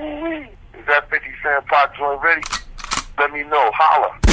ooh, Is that 50 Cent Pac joint ready? Let me know. Holla.